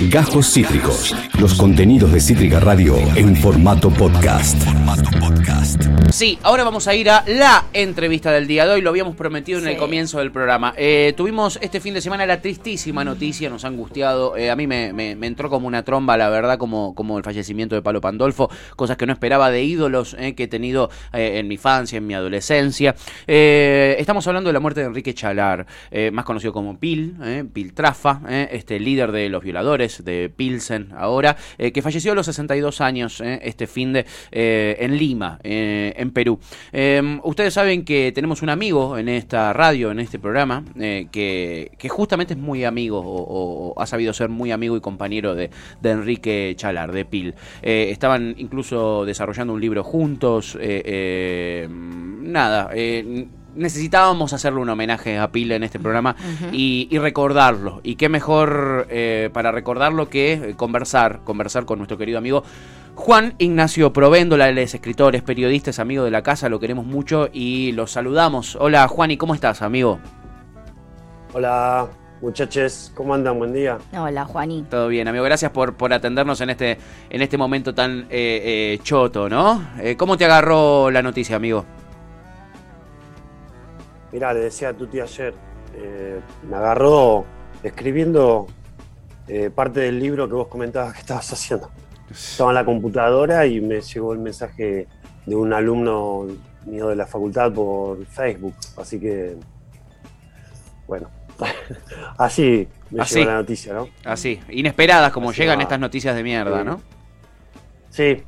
Gajos Cítricos. Los contenidos de Cítrica Radio en formato podcast. Sí, ahora vamos a ir a la entrevista del día de hoy. Lo habíamos prometido en el comienzo del programa. Eh, tuvimos este fin de semana la tristísima noticia, nos ha angustiado. Eh, a mí me, entró como una tromba, la verdad, como, como el fallecimiento de Pablo Pandolfo. Cosas que no esperaba de ídolos eh, que he tenido en mi infancia, en mi adolescencia. estamos hablando de la muerte de Enrique Chalar, más conocido como Pil, Pil Trafa, este líder de los violadores de Pilsen ahora, que falleció a los 62 años este fin de en Lima, en Perú. Em, ustedes saben que tenemos un amigo en esta radio, en este programa, eh, que, justamente es muy amigo o, ha sabido ser muy amigo y compañero de, Enrique Chalar, de Pil. Eh, estaban incluso desarrollando un libro juntos. Eh, nada necesitábamos hacerle un homenaje a Pil en este programa y, recordarlo. Y qué mejor para recordarlo que conversar, conversar con nuestro querido amigo Juan Ignacio Provéndola, él es escritor, es periodista, es amigo de la casa, lo queremos mucho y lo saludamos. Hola Juan, ¿y cómo estás, amigo? Hola, muchachos, ¿cómo andan? Buen día. Hola, Juaní. Todo bien, amigo. Gracias por, por atendernos en este, en este momento tan eh, eh, choto, ¿no? Eh, ¿Cómo te agarró la noticia, amigo? Mirá, le decía a tu tía ayer, me agarró escribiendo parte del libro que vos comentabas que estabas haciendo. Estaba en la computadora y me llegó el mensaje de un alumno mío de la facultad por Facebook. Así que, bueno, así me llegó la noticia, ¿no? Así, inesperadas como llegan estas noticias de mierda, ¿no? Sí,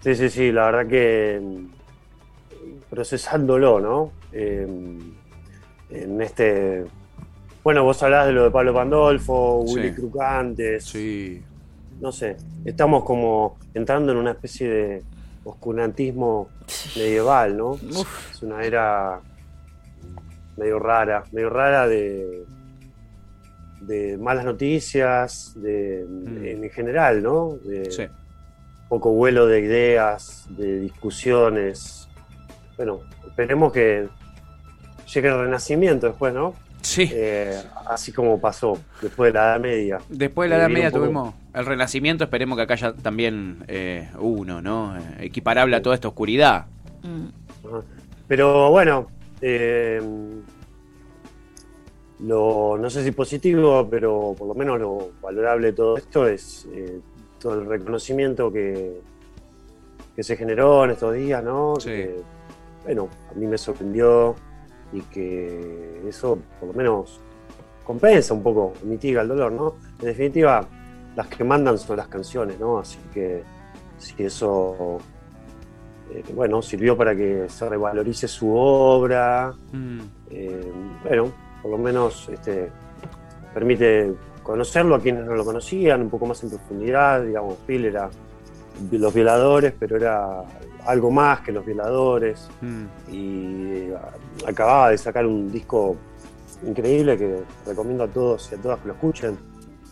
sí, sí, sí, la verdad que mm, procesándolo, ¿no? Em, en este. Bueno, vos hablás de lo de Pablo Pandolfo, Willy Crucantes. Sí no sé, estamos como entrando en una especie de oscurantismo medieval, ¿no? Es una era medio rara, medio rara de, de malas noticias, de, mm. en general, ¿no? De poco vuelo de ideas, de discusiones. Bueno, esperemos que llegue el renacimiento después, ¿no? Sí. Eh, así como pasó después de la Edad Media. Después de la Edad Media tuvimos el Renacimiento, esperemos que acá haya también eh, uno, ¿no? Eh, equiparable a toda esta oscuridad. Pero bueno, lo, no sé si positivo, pero por lo menos lo valorable de todo esto es todo el reconocimiento que, que se generó en estos días, ¿no? bueno, a mí me sorprendió y que eso por lo menos compensa un poco, mitiga el dolor, ¿no? En definitiva, las que mandan son las canciones, ¿no? Así que si eso, eh, bueno, sirvió para que se revalorice su obra, mm. eh, bueno, por lo menos este, permite conocerlo a quienes no lo conocían, un poco más en profundidad, digamos, Phil era los violadores, pero era algo más que los violadores. Mm. Y acababa de sacar un disco increíble que recomiendo a todos y a todas que lo escuchen.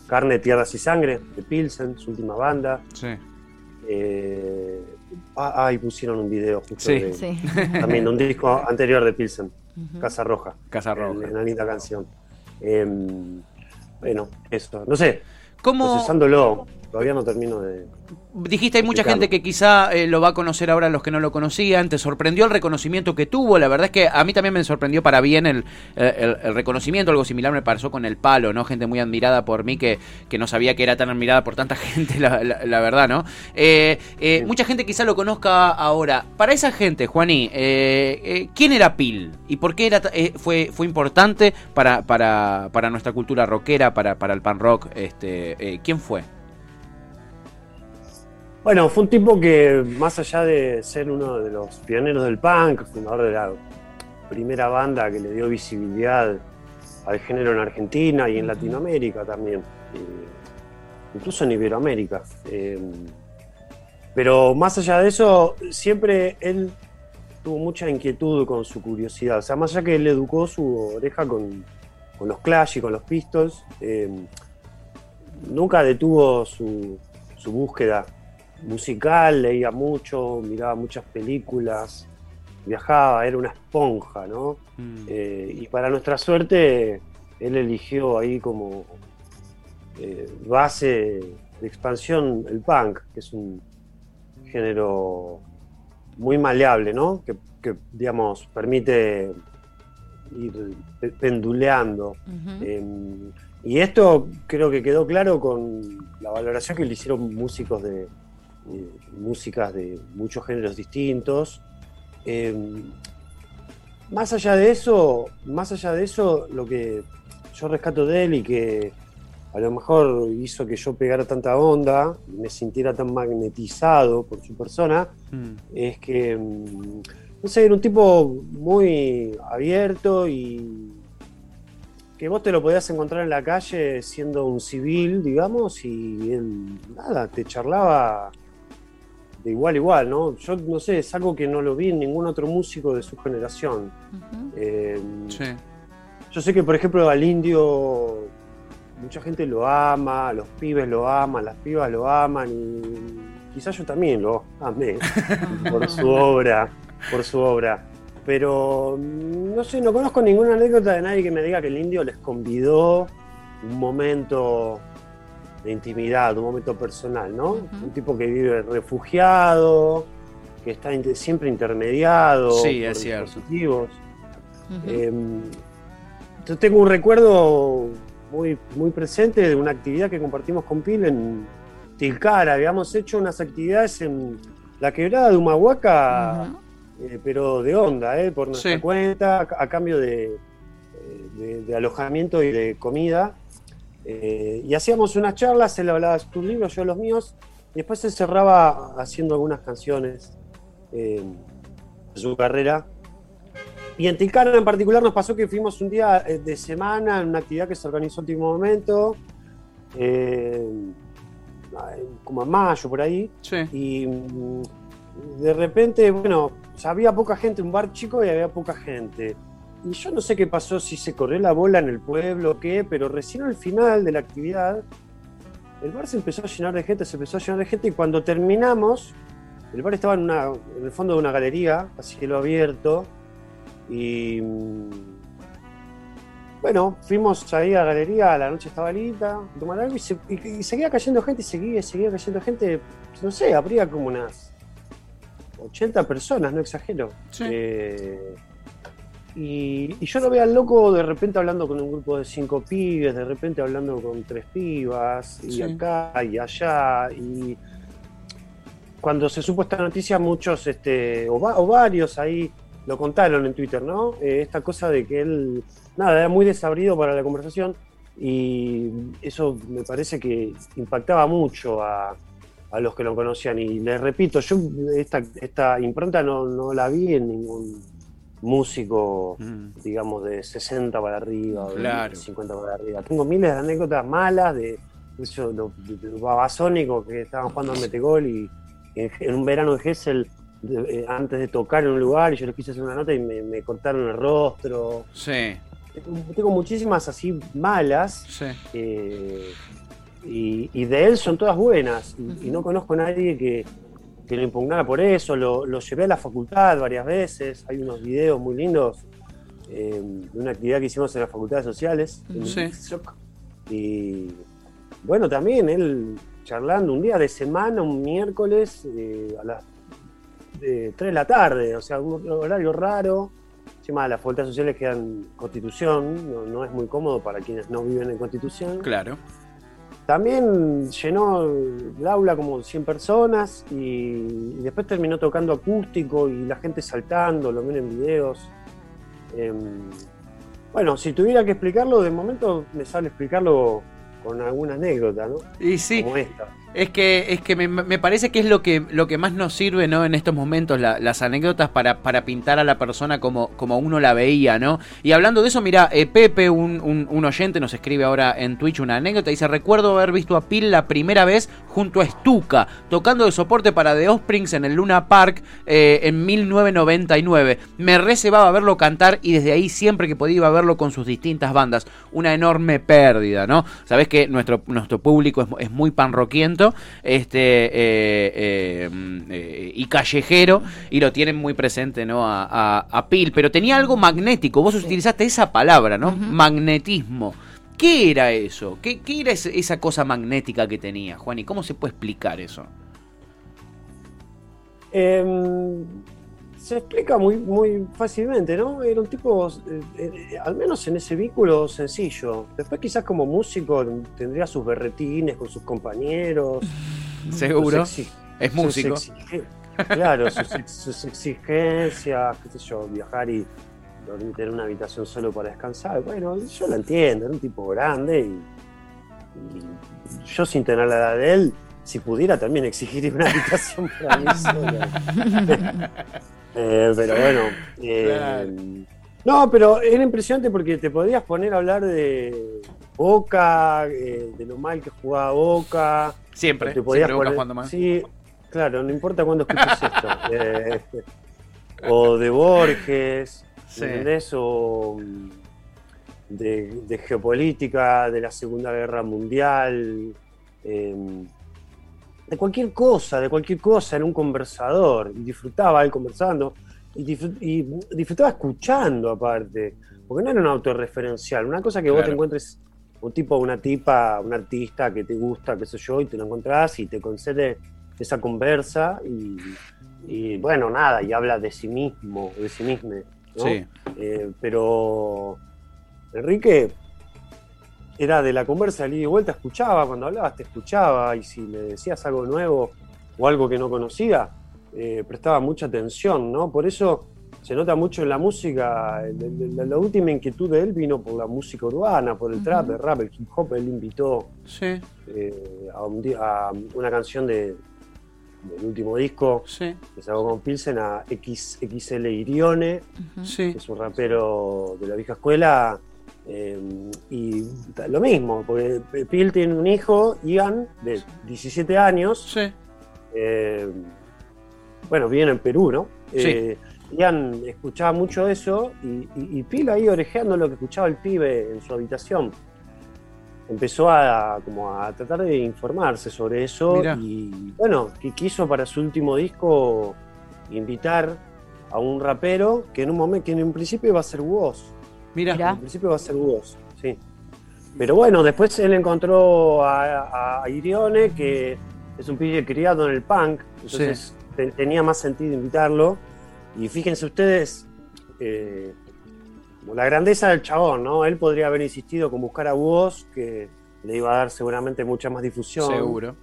Carne, Tierras y Sangre, de Pilsen, su última banda. Sí. Eh, ah, ahí pusieron un video justo de, sí. también un disco anterior de Pilsen, Casa Roja. Casa Roja. Una linda canción. Em, bueno, eso. No sé. ¿Cómo? Procesándolo, todavía no termino de dijiste, hay mucha gente que quizá eh, lo va a conocer ahora los que no lo conocían. ¿Te sorprendió el reconocimiento que tuvo? La verdad es que a mí también me sorprendió para bien el, reconocimiento. Algo similar me pasó con el palo, ¿no? Gente muy admirada por mí que, que no sabía que era tan admirada por tanta gente, la, verdad, ¿no? Eh, eh, mucha gente quizá lo conozca ahora. Para esa gente, Juaní, ¿quién era Pil? ¿Y por qué era, fue, fue importante para, para, para nuestra cultura rockera, para, para el pan rock? Este, ¿Quién fue? Bueno, fue un tipo que, más allá de ser uno de los pioneros del punk, fundador de la primera banda que le dio visibilidad al género en Argentina y en Latinoamérica también, incluso en Iberoamérica. Eh, pero más allá de eso, siempre él tuvo mucha inquietud con su curiosidad. O sea, más allá que él educó su oreja con, los Clash y con los Pistols, eh, nunca detuvo su, su búsqueda musical, leía mucho, miraba muchas películas, viajaba, era una esponja, ¿no? Mm. Eh, y para nuestra suerte, él eligió ahí como eh, base de expansión el punk, que es un género muy maleable, ¿no? Que, digamos, permite ir penduleando. Em, y esto creo que quedó claro con la valoración que le hicieron músicos de, músicas de muchos géneros distintos. Em, más allá de eso, más allá de eso, lo que yo rescato de él y que a lo mejor hizo que yo pegara tanta onda y me sintiera tan magnetizado por su persona, mm. es que, mm, no sé, era un tipo muy abierto y que vos te lo podías encontrar en la calle siendo un civil, digamos, y él, nada, te charlaba de igual a igual, ¿no? Yo no sé, es algo que no lo vi en ningún otro músico de su generación. Eh, sí. Yo sé que, por ejemplo, al indio mucha gente lo ama, los pibes lo aman, las pibas lo aman y quizás yo también lo amé por su obra, por su obra. Pero no sé, no conozco ninguna anécdota de nadie que me diga que el indio les convidó un momento de intimidad, un momento personal, ¿no? Un tipo que vive refugiado, que está siempre intermediado sí, por es cierto. Em, tengo un recuerdo muy, muy presente de una actividad que compartimos con Pil en Tilcara. Habíamos hecho unas actividades en la quebrada de Humahuaca, eh, pero de onda, eh, por nuestra cuenta, a, cambio eh, de, alojamiento y de comida. Y hacíamos unas charlas, él hablaba de tus libros, yo los míos, y después se cerraba haciendo algunas canciones de su carrera y en Tilcara en particular nos pasó que fuimos un día eh, de semana en una actividad que se organizó en último momento, eh, como en mayo por ahí. Y mm, de repente, bueno, había poca gente, un bar chico y había poca gente. Y yo no sé qué pasó, si se corrió la bola en el pueblo o qué, pero recién al final de la actividad, el bar se empezó a llenar de gente, se empezó a llenar de gente y cuando terminamos, el bar estaba en, una, en el fondo de una galería, así que lo abierto, y mm, bueno, fuimos ahí a la galería, la noche estaba linda, tomar algo y, seguía cayendo gente, y seguía, seguía cayendo gente, no sé, habría como unas 80 personas, no exagero. Eh, y, yo lo veía al loco de repente hablando con un grupo de cinco pibes, de repente hablando con tres pibas, y acá y allá, y cuando se supo esta noticia, muchos, este, o varios ahí lo contaron en Twitter, ¿no? Eh, esta cosa de que él, nada, era muy desabrido para la conversación y eso me parece que impactaba mucho a, los que lo conocían. Y les repito, yo esta, esta impronta no, la vi en ningún músico, mm. digamos, de 60 para arriba, o de 50 para arriba. Tengo miles de anécdotas malas de, eso, de, babasónico que estaban jugando al metegol y en, un verano de Gessel eh, antes de tocar en un lugar y yo les quise hacer una nota y me, cortaron el rostro. Sí. Tengo muchísimas así malas. Sí. Eh, y, de él son todas buenas. Y, no conozco a nadie que, lo impugnara por eso. Lo, llevé a la facultad varias veces. Hay unos videos muy lindos eh, de una actividad que hicimos en las facultades sociales. Sí. Y bueno, también él charlando un día de semana, un miércoles, a las de 3 de la tarde, o sea, un horario raro. Encima las facultades sociales quedan en Constitución, no, es muy cómodo para quienes no viven en Constitución. Claro. También llenó el aula como 100 personas y, después terminó tocando acústico y la gente saltando, lo ven en videos. Em, bueno, si tuviera que explicarlo, de momento me sale explicarlo con alguna anécdota, ¿no? Y sí. Como esta. Es que, es que me, parece que es lo que, lo que más nos sirve, ¿no? En estos momentos, las anécdotas para, para pintar a la persona como, como uno la veía, ¿no? Y hablando de eso, mira, eh, Pepe, un, un, oyente, nos escribe ahora en Twitch una anécdota. Dice: Recuerdo haber visto a Pil la primera vez junto a Stuka, tocando de soporte para The Offsprings en el Luna Park eh, en 1999. Me reservaba verlo cantar y desde ahí siempre que podía verlo con sus distintas bandas. Una enorme pérdida, ¿no? Sabes que nuestro, nuestro público es, es muy panroquiento este eh, eh, eh, y callejero y lo tienen muy presente no a, Pil. Pero tenía algo magnético. Vos utilizaste esa palabra no magnetismo. ¿Qué era eso? ¿Qué, qué era esa cosa magnética que tenía, Juan? ¿Y cómo se puede explicar eso? Eh, se explica muy, muy fácilmente, ¿no? Era un tipo, eh, eh, al menos en ese vínculo, sencillo. Después quizás como músico tendría sus berretines con sus compañeros. Seguro. es músico. claro, sus, exigencias, qué sé yo, viajar y dormir, tener una habitación solo para descansar. Bueno, yo lo entiendo, era un tipo grande y, y yo sin tener la edad de él, si pudiera también exigiría una habitación para mí sola. Eh, pero bueno. Eh, no, pero era impresionante porque te podías poner a hablar de Boca, eh, de lo mal que jugaba Boca. Siempre, te podías siempre poner. Sí, claro, no importa cuándo escuches esto. o de Borges, sí. O mm, de, de, geopolítica, de la Segunda Guerra Mundial de cualquier cosa, de cualquier cosa, en un conversador, y disfrutaba él conversando, y, disfrutaba escuchando aparte, porque no era un autorreferencial, una cosa que vos te encuentres un tipo, una tipa, un artista que te gusta, qué sé yo, y te lo encontrás y te concede esa conversa y, bueno, nada, y habla de sí mismo, de sí mismo, ¿no? Eh, pero Enrique era de la conversa, de y vuelta, escuchaba, cuando hablabas te escuchaba, y si me decías algo nuevo o algo que no conocía, eh, prestaba mucha atención, ¿no? Por eso se nota mucho en la música, la, última inquietud de él vino por la música urbana, por el trap, el rap, el hip hop, él invitó eh, a, una canción de, del último disco que se con Pilsen a XXL Irione, que es un rapero de la vieja escuela eh, y lo mismo, porque Pil tiene un hijo, Ian, de 17 años. Sí. Eh, bueno, viene en Perú, ¿no? Eh, Ian escuchaba mucho eso y, y, Pil ahí orejeando lo que escuchaba el pibe en su habitación. Empezó a, como a tratar de informarse sobre eso y bueno, que quiso para su último disco invitar a un rapero que en un momento, que en un principio iba a ser Woz. Mira. Al principio va a ser vos, sí. Pero bueno, después él encontró a, Irione, que es un pibe criado en el punk, entonces tenía más sentido invitarlo. Y fíjense ustedes, eh, la grandeza del chabón, ¿no? Él podría haber insistido con buscar a vos, que le iba a dar seguramente mucha más difusión. Seguro.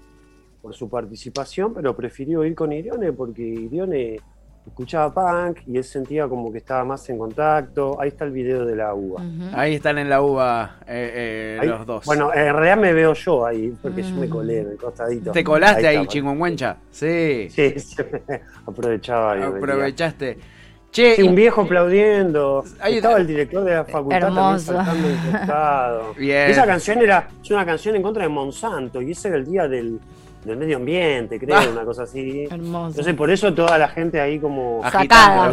Por su participación, pero prefirió ir con Irione porque Irione escuchaba punk y él sentía como que estaba más en contacto. Ahí está el video de la uva. Ahí están en la uva eh, eh, los dos. Bueno, en realidad me veo yo ahí, porque yo me colé en el costadito. ¿Te colaste ahí, ahí Sí. Sí, aprovechaba. Aprovechaste. Che, sí, un viejo aplaudiendo. Ahí estaba el director de la facultad Hermoso. también saltando Bien. Esa canción era es una canción en contra de Monsanto y ese era el día del, del medio ambiente, creo, ah. una cosa así. Hermoso. Entonces por eso toda la gente ahí como sacada.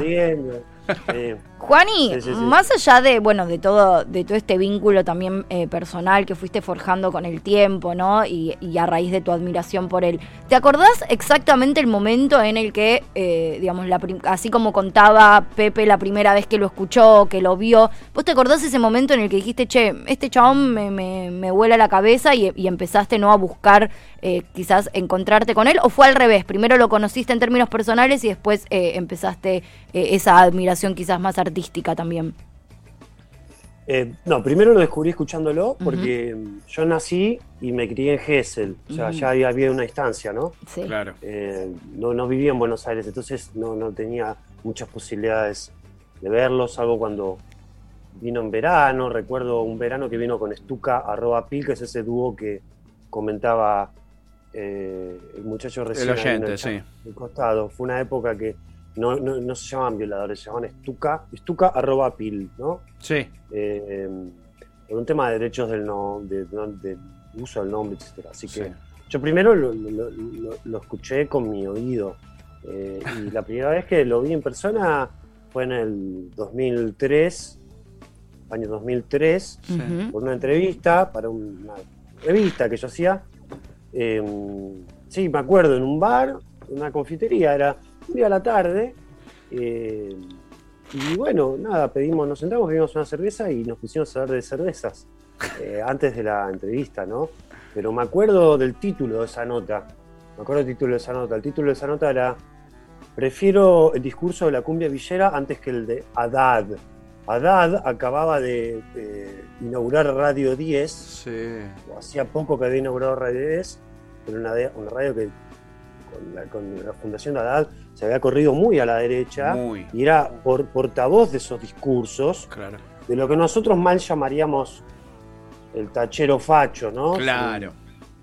Juani, más allá de, bueno, de todo, de todo este vínculo también eh, personal que fuiste forjando con el tiempo, ¿no? Y, a raíz de tu admiración por él, ¿te acordás exactamente el momento en el que, eh, digamos, la así como contaba Pepe la primera vez que lo escuchó, que lo vio, ¿vos te acordás ese momento en el que dijiste, che, este chabón me, me, me vuela la cabeza y, empezaste, ¿no? A buscar eh, quizás encontrarte con él, o fue al revés, primero lo conociste en términos personales y después empezaste esa admiración quizás más artística? también? Eh, no, primero lo descubrí escuchándolo porque yo nací y me crié en Gessel, o sea, ya había, una instancia, ¿no? Sí. Claro. Eh, no, no vivía en Buenos Aires, entonces no, no tenía muchas posibilidades de verlos, salvo cuando vino en verano, recuerdo un verano que vino con Estuca, arroba Pil, que es ese dúo que comentaba eh, el muchacho recién. El oyente, sí. El costado. Fue una época que no, no, se llaman violadores, se llaman estuca, estuca arroba pil, ¿no? Sí. Eh, por un tema de derechos del, no, de, uso del nombre, etc. Así que yo primero lo, escuché con mi oído. Eh, y la primera vez que lo vi en persona fue en el 2003, año 2003, por una entrevista para una revista que yo hacía. Eh, sí, me acuerdo, en un bar, una confitería, era un día a la tarde. Eh, y bueno, nada, pedimos, nos sentamos, pedimos una cerveza y nos pusimos a hablar de cervezas. eh, antes de la entrevista, ¿no? Pero me acuerdo del título de esa nota. Me acuerdo del título de esa nota. El título de esa nota era Prefiero el discurso de la cumbia villera antes que el de Haddad. Haddad acababa de inaugurar Radio 10. Sí. Hacía poco que había inaugurado Radio 10, pero una, una radio que con la, fundación de Haddad se había corrido muy a la derecha y era por, portavoz de esos discursos, claro. de lo que nosotros mal llamaríamos el tachero facho, ¿no? Claro.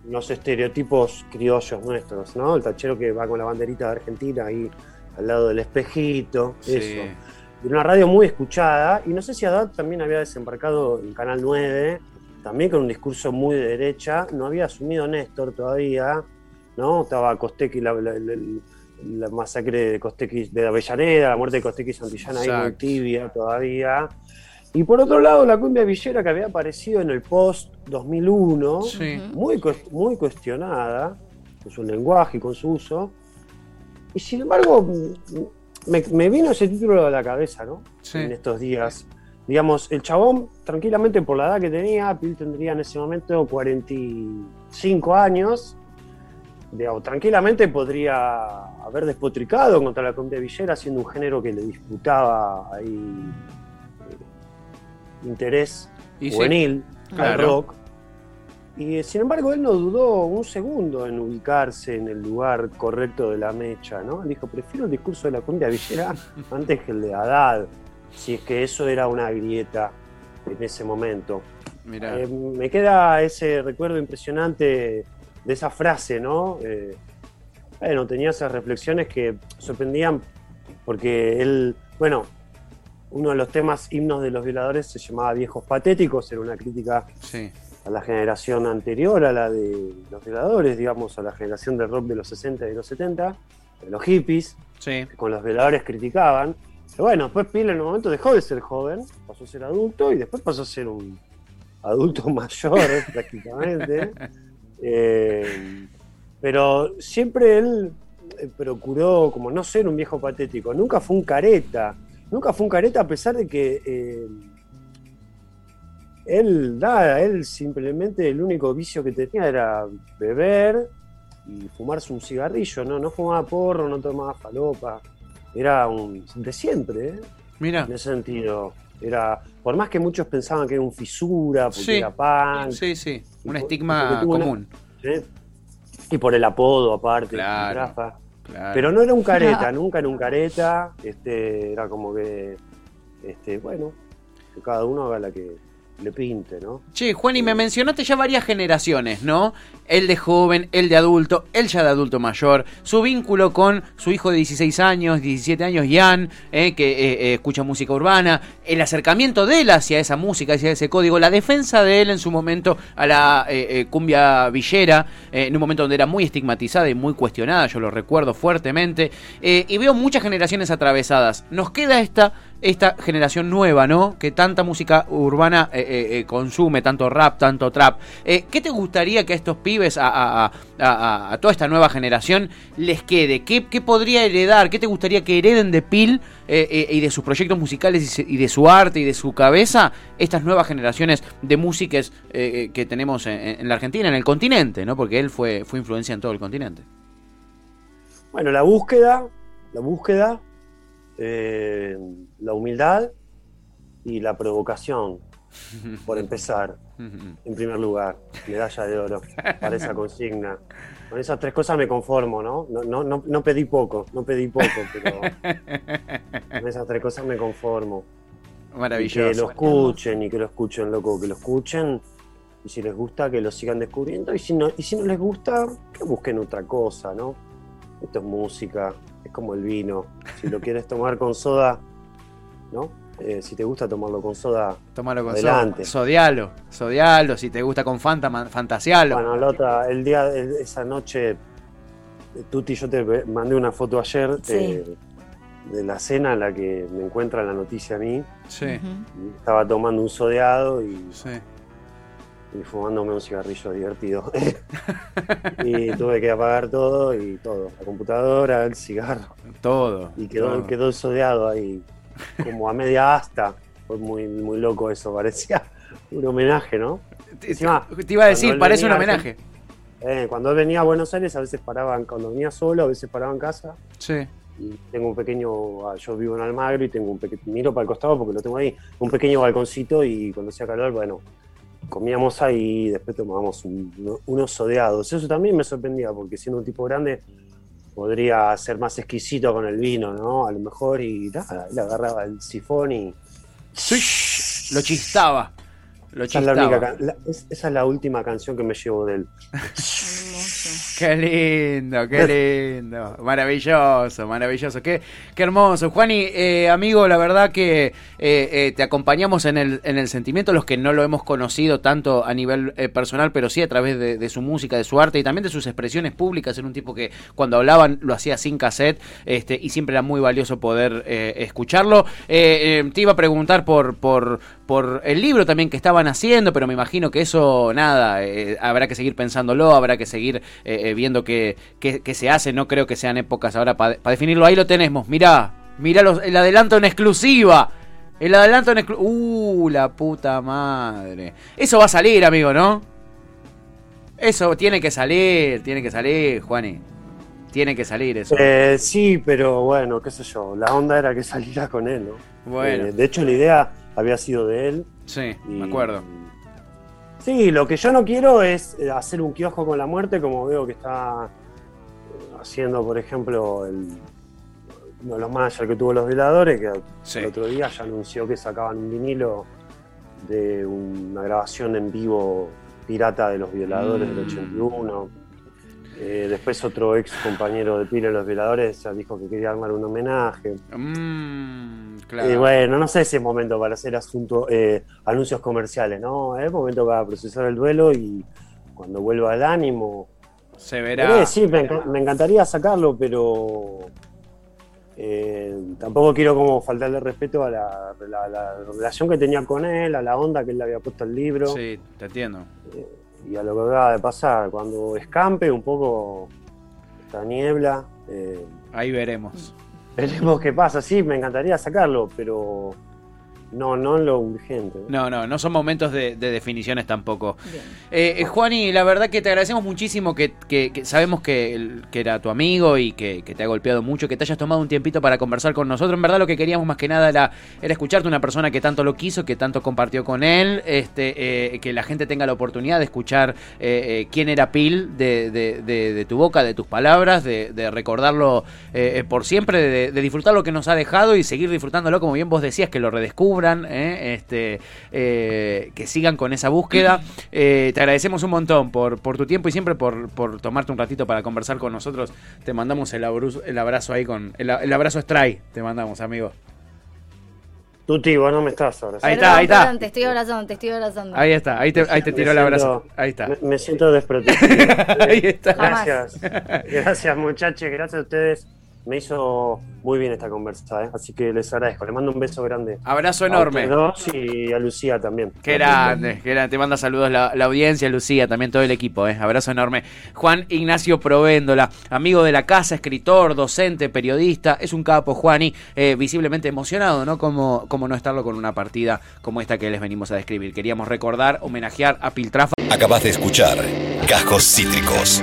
Los estereotipos criollos nuestros, ¿no? El tachero que va con la banderita de Argentina ahí al lado del espejito, eso. Y una radio muy escuchada, y no sé si Haddad también había desembarcado en Canal 9, también con un discurso muy de derecha, no había asumido Néstor todavía, ¿no? Estaba Costequi, la, masacre de Costequi de Avellaneda, la muerte de Costequi Santillana ahí muy tibia todavía. Y por otro lado, la cumbia villera que había aparecido en el post 2001, muy, muy cuestionada con su lenguaje y con su uso. Y sin embargo, me, vino ese título a la cabeza, ¿no? En estos días. Digamos, el chabón, tranquilamente por la edad que tenía, Pil tendría en ese momento 45 años, digamos, tranquilamente podría haber despotricado contra la cumbia villera, siendo un género que le disputaba ahí eh, interés juvenil al rock. Y sin embargo, él no dudó un segundo en ubicarse en el lugar correcto de la mecha, ¿no? dijo, prefiero el discurso de la cumbia villera antes que el de Haddad, si es que eso era una grieta en ese momento. Eh, me queda ese recuerdo impresionante de esa frase, ¿no? Eh, bueno, tenía esas reflexiones que sorprendían porque él, bueno, uno de los temas himnos de los violadores se llamaba Viejos Patéticos, era una crítica a la generación anterior, a la de los violadores, digamos, a la generación del rock de los 60 y los 70, de los hippies, que con los violadores criticaban. Pero bueno, después Pil en un momento dejó de ser joven, pasó a ser adulto y después pasó a ser un adulto mayor prácticamente. Eh, pero siempre él eh, procuró como no ser un viejo patético, nunca fue un careta, nunca fue un careta a pesar de que eh, él, nada, él simplemente el único vicio que tenía era beber y fumarse un cigarrillo, ¿no? No fumaba porro, no tomaba falopa, era un de siempre, ¿eh? Mira. En ese sentido. Era, por más que muchos pensaban que era un fisura, porque era pan. Sí, sí, un estigma común. Y por el apodo aparte, claro, Pero no era un careta, nunca era un careta. Este, era como que, este, bueno, que cada uno haga la que, le pinte, ¿no? Che, Juan, y me mencionaste ya varias generaciones, ¿no? El de joven, el de adulto, el ya de adulto mayor, su vínculo con su hijo de 16 años, 17 años, Ian, eh, que eh, eh, escucha música urbana, el acercamiento de él hacia esa música, hacia ese código, la defensa de él en su momento a la cumbia villera, en un momento donde era muy estigmatizada y muy cuestionada, yo lo recuerdo fuertemente, y veo muchas generaciones atravesadas. Nos queda esta esta generación nueva, ¿no? Que tanta música urbana eh, eh, eh, consume, tanto rap, tanto trap. ¿Qué te gustaría que a estos pibes, a, toda esta nueva generación, les quede? ¿Qué, podría heredar? ¿Qué te gustaría que hereden de Pil y de sus proyectos musicales y, de su arte y de su cabeza estas nuevas generaciones de músicas que tenemos en, la Argentina, en el continente, ¿no? Porque él fue, fue influencia en todo el continente. Bueno, la búsqueda, la búsqueda eh, la humildad y la provocación, por empezar, en primer lugar, medalla de oro para esa consigna. Con esas tres cosas me conformo, ¿no? No, no, no, pedí poco, no pedí poco, pero con esas tres cosas me conformo. Maravilloso. que lo escuchen y que lo escuchen, loco, que lo escuchen. Y si les gusta, que lo sigan descubriendo. Y si no, y si no les gusta, que busquen otra cosa, ¿no? Esto es música, es como el vino. Si lo quieres tomar con soda, ¿no? Eh, si te gusta tomarlo con soda, Tómalo con adelante. soda. Sodialo, sodialo. Si te gusta con Fanta, fantasialo. Bueno, la otra, el día, esa noche, Tuti, yo te mandé una foto ayer de, la cena en la que me encuentra la noticia a mí. Sí. Estaba tomando un sodeado y. Sí y fumándome un cigarrillo divertido. y tuve que apagar todo y todo, la computadora, el cigarro. Todo. Y quedó, todo. quedó sodeado ahí, como a media asta. Fue muy, muy loco eso, parecía un homenaje, ¿no? te, iba a decir, parece un homenaje. Eh, cuando él venía a Buenos Aires, a veces paraban, cuando venía solo, a veces paraba en casa. Sí. Y tengo un pequeño, ah, yo vivo en Almagro y tengo un pequeño, miro para el costado porque lo tengo ahí, un pequeño balconcito y cuando hacía calor, bueno, comíamos ahí y después tomábamos unos sodeados. Eso también me sorprendía porque siendo un tipo grande podría ser más exquisito con el vino, ¿no? A lo mejor y nada, le agarraba el sifón y... Lo chistaba. Lo esa, es la esa es la última canción que me llevo de él. Qué lindo, qué lindo. Maravilloso, maravilloso. Qué, qué hermoso. Juani, eh, amigo, la verdad que eh, eh, te acompañamos en el, en el sentimiento, los que no lo hemos conocido tanto a nivel personal, pero sí a través de, su música, de su arte y también de sus expresiones públicas. Era un tipo que cuando hablaban lo hacía sin cassette este, y siempre era muy valioso poder escucharlo. te iba a preguntar por, por, por el libro también que estaban haciendo, pero me imagino que eso, nada, habrá que seguir pensándolo, habrá que seguir eh, viendo qué, se hace. No creo que sean épocas ahora para definirlo. Ahí lo tenemos. Mirá, mirá el adelanto en exclusiva. El adelanto en exclusiva. Uh, la puta madre. Eso va a salir, amigo, ¿no? Eso tiene que salir, tiene que salir, Juani. Tiene que salir eso. Eh, sí, pero bueno, qué sé yo. La onda era que saliera con él, ¿no? Bueno. Eh, de hecho, la idea había sido de él. Sí, me acuerdo. Sí, lo que yo no quiero es eh, hacer un kiosco con la muerte, como veo que está eh, haciendo, por ejemplo, el, uno de los managers que tuvo los violadores, que el otro día ya anunció que sacaban un vinilo de una grabación en vivo pirata de los violadores del 81. Eh, después otro ex compañero de de los Violadores ya dijo que quería armar un homenaje. Mm, y bueno, no sé si es momento para hacer asunto, eh, anuncios comerciales, ¿no? Es momento para procesar el duelo y cuando vuelva el ánimo. Se verá. sí, me, encantaría sacarlo, pero eh, tampoco quiero como faltarle respeto a la, relación que tenía con él, a la onda que él le había puesto al libro. Sí, te entiendo y a lo que acaba de pasar. Cuando escampe un poco esta niebla. Eh, Ahí veremos. Veremos qué pasa. Sí, me encantaría sacarlo, pero no, no lo urgente. No, no, no son momentos de, definiciones tampoco. Eh, eh, Juani, la verdad que te agradecemos muchísimo, que, sabemos que, era tu amigo y que, te ha golpeado mucho, que te hayas tomado un tiempito para conversar con nosotros. En verdad lo que queríamos más que nada era, escucharte una persona que tanto lo quiso, que tanto compartió con él, este, eh, que la gente tenga la oportunidad de escuchar quién era Pil de, tu boca, de tus palabras, de, recordarlo por siempre, de, disfrutar lo que nos ha dejado y seguir disfrutándolo, como bien vos decías, que lo redescubras ¿eh? este, eh, que sigan con esa búsqueda. Eh, te agradecemos un montón por, por tu tiempo y siempre por, por, tomarte un ratito para conversar con nosotros. Te mandamos el abrazo, el abrazo ahí con. El, abrazo Stray, te mandamos, amigo. Tu tío, no me estás abrazando. Ahí está, ahí está. te estoy abrazando, te estoy abrazando. Ahí está, ahí te, ahí te tiró el abrazo. Ahí está. Me, siento desprotegido. ahí está. Gracias. Gracias, muchachos. Gracias a ustedes me hizo muy bien esta conversa, ¿eh? así que les agradezco. Le mando un beso grande. Abrazo enorme. A y a Lucía también. Qué grande, qué grande. Te manda saludos la, audiencia, Lucía, también todo el equipo. ¿eh? Abrazo enorme. Juan Ignacio Provéndola, amigo de la casa, escritor, docente, periodista. Es un capo, Juani, eh, visiblemente emocionado, ¿no? Como, como no estarlo con una partida como esta que les venimos a describir. Queríamos recordar, homenajear a Piltrafa. Acabas de escuchar Cajos Cítricos.